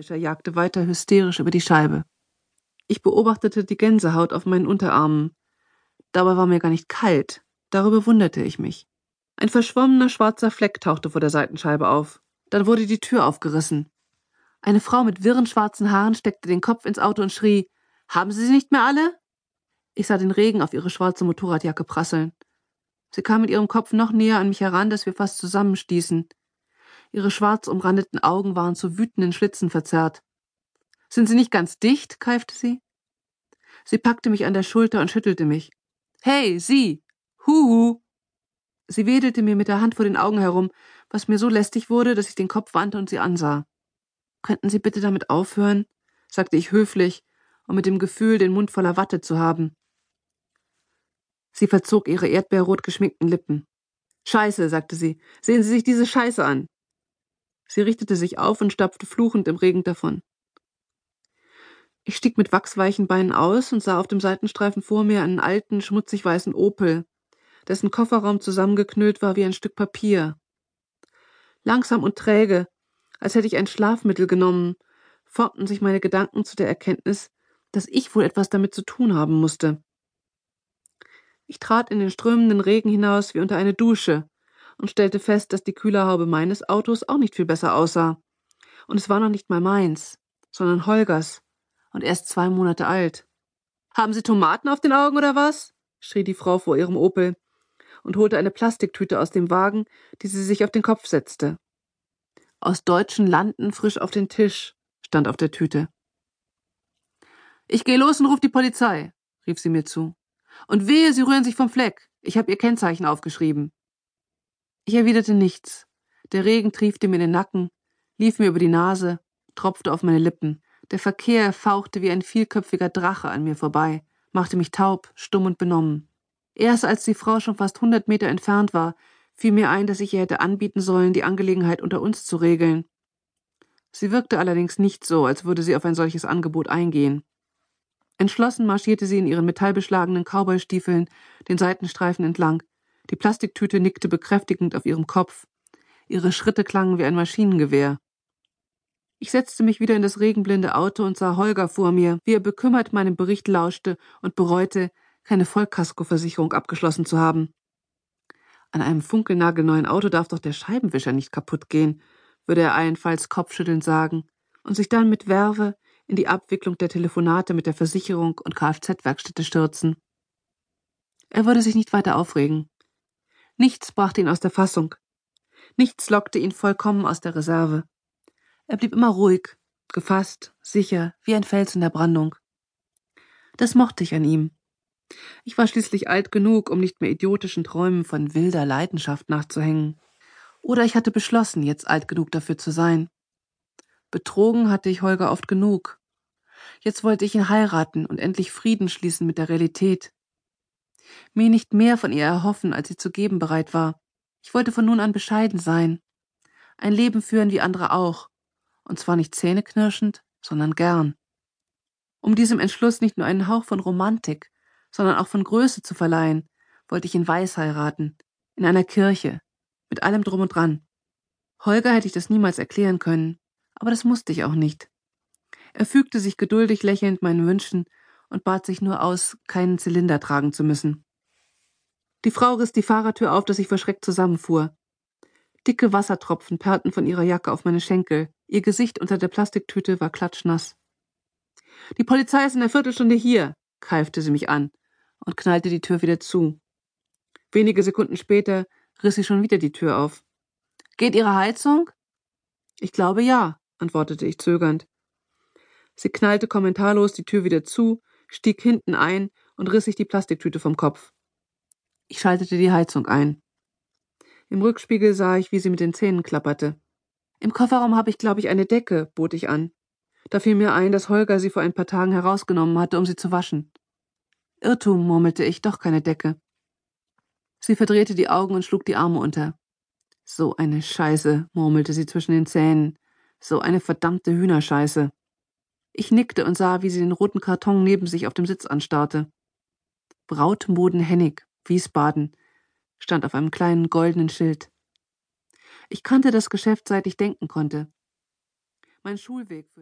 Scheibenwischer jagte weiter hysterisch über die Scheibe. Ich beobachtete die Gänsehaut auf meinen Unterarmen. Dabei war mir gar nicht kalt. Darüber wunderte ich mich. Ein verschwommener schwarzer Fleck tauchte vor der Seitenscheibe auf. Dann wurde die Tür aufgerissen. Eine Frau mit wirren schwarzen Haaren steckte den Kopf ins Auto und schrie Haben Sie sie nicht mehr alle? Ich sah den Regen auf ihre schwarze Motorradjacke prasseln. Sie kam mit ihrem Kopf noch näher an mich heran, dass wir fast zusammenstießen. Ihre schwarz umrandeten Augen waren zu wütenden Schlitzen verzerrt. Sind Sie nicht ganz dicht? keifte sie. Sie packte mich an der Schulter und schüttelte mich. Hey, Sie! Huhu! Sie wedelte mir mit der Hand vor den Augen herum, was mir so lästig wurde, dass ich den Kopf wandte und sie ansah. Könnten Sie bitte damit aufhören? sagte ich höflich und mit dem Gefühl, den Mund voller Watte zu haben. Sie verzog ihre erdbeerrot geschminkten Lippen. Scheiße, sagte sie. Sehen Sie sich diese Scheiße an. Sie richtete sich auf und stapfte fluchend im Regen davon. Ich stieg mit wachsweichen Beinen aus und sah auf dem Seitenstreifen vor mir einen alten, schmutzig weißen Opel, dessen Kofferraum zusammengeknüllt war wie ein Stück Papier. Langsam und träge, als hätte ich ein Schlafmittel genommen, formten sich meine Gedanken zu der Erkenntnis, dass ich wohl etwas damit zu tun haben musste. Ich trat in den strömenden Regen hinaus wie unter eine Dusche und stellte fest, dass die Kühlerhaube meines Autos auch nicht viel besser aussah. Und es war noch nicht mal meins, sondern Holgers und erst zwei Monate alt. Haben Sie Tomaten auf den Augen oder was? schrie die Frau vor ihrem Opel und holte eine Plastiktüte aus dem Wagen, die sie sich auf den Kopf setzte. Aus deutschen Landen frisch auf den Tisch, stand auf der Tüte. Ich gehe los und ruf die Polizei, rief sie mir zu. Und wehe, Sie rühren sich vom Fleck. Ich habe Ihr Kennzeichen aufgeschrieben. Ich erwiderte nichts. Der Regen triefte mir in den Nacken, lief mir über die Nase, tropfte auf meine Lippen. Der Verkehr fauchte wie ein vielköpfiger Drache an mir vorbei, machte mich taub, stumm und benommen. Erst als die Frau schon fast hundert Meter entfernt war, fiel mir ein, dass ich ihr hätte anbieten sollen, die Angelegenheit unter uns zu regeln. Sie wirkte allerdings nicht so, als würde sie auf ein solches Angebot eingehen. Entschlossen marschierte sie in ihren metallbeschlagenen Cowboystiefeln den Seitenstreifen entlang, die Plastiktüte nickte bekräftigend auf ihrem Kopf. Ihre Schritte klangen wie ein Maschinengewehr. Ich setzte mich wieder in das regenblinde Auto und sah Holger vor mir, wie er bekümmert meinem Bericht lauschte und bereute, keine Vollkaskoversicherung abgeschlossen zu haben. An einem funkelnagelneuen Auto darf doch der Scheibenwischer nicht kaputt gehen, würde er allenfalls kopfschüttelnd sagen und sich dann mit Werbe in die Abwicklung der Telefonate mit der Versicherung und Kfz-Werkstätte stürzen. Er würde sich nicht weiter aufregen. Nichts brachte ihn aus der Fassung. Nichts lockte ihn vollkommen aus der Reserve. Er blieb immer ruhig, gefasst, sicher, wie ein Fels in der Brandung. Das mochte ich an ihm. Ich war schließlich alt genug, um nicht mehr idiotischen Träumen von wilder Leidenschaft nachzuhängen. Oder ich hatte beschlossen, jetzt alt genug dafür zu sein. Betrogen hatte ich Holger oft genug. Jetzt wollte ich ihn heiraten und endlich Frieden schließen mit der Realität mir nicht mehr von ihr erhoffen, als sie zu geben bereit war. Ich wollte von nun an bescheiden sein, ein Leben führen wie andere auch, und zwar nicht zähneknirschend, sondern gern. Um diesem Entschluss nicht nur einen Hauch von Romantik, sondern auch von Größe zu verleihen, wollte ich ihn weiß heiraten, in einer Kirche, mit allem drum und dran. Holger hätte ich das niemals erklären können, aber das musste ich auch nicht. Er fügte sich geduldig lächelnd meinen Wünschen und bat sich nur aus, keinen Zylinder tragen zu müssen. Die Frau riss die Fahrertür auf, dass ich verschreckt zusammenfuhr. Dicke Wassertropfen perlten von ihrer Jacke auf meine Schenkel. Ihr Gesicht unter der Plastiktüte war klatschnass. Die Polizei ist in einer Viertelstunde hier, keifte sie mich an und knallte die Tür wieder zu. Wenige Sekunden später riss sie schon wieder die Tür auf. Geht Ihre Heizung? Ich glaube ja, antwortete ich zögernd. Sie knallte kommentarlos die Tür wieder zu stieg hinten ein und riss sich die Plastiktüte vom Kopf. Ich schaltete die Heizung ein. Im Rückspiegel sah ich, wie sie mit den Zähnen klapperte. Im Kofferraum habe ich, glaube ich, eine Decke, bot ich an. Da fiel mir ein, dass Holger sie vor ein paar Tagen herausgenommen hatte, um sie zu waschen. Irrtum, murmelte ich, doch keine Decke. Sie verdrehte die Augen und schlug die Arme unter. So eine Scheiße, murmelte sie zwischen den Zähnen. So eine verdammte Hühnerscheiße. Ich nickte und sah, wie sie den roten Karton neben sich auf dem Sitz anstarrte. Brautmoden Hennig, Wiesbaden, stand auf einem kleinen goldenen Schild. Ich kannte das Geschäft, seit ich denken konnte. Mein Schulweg führte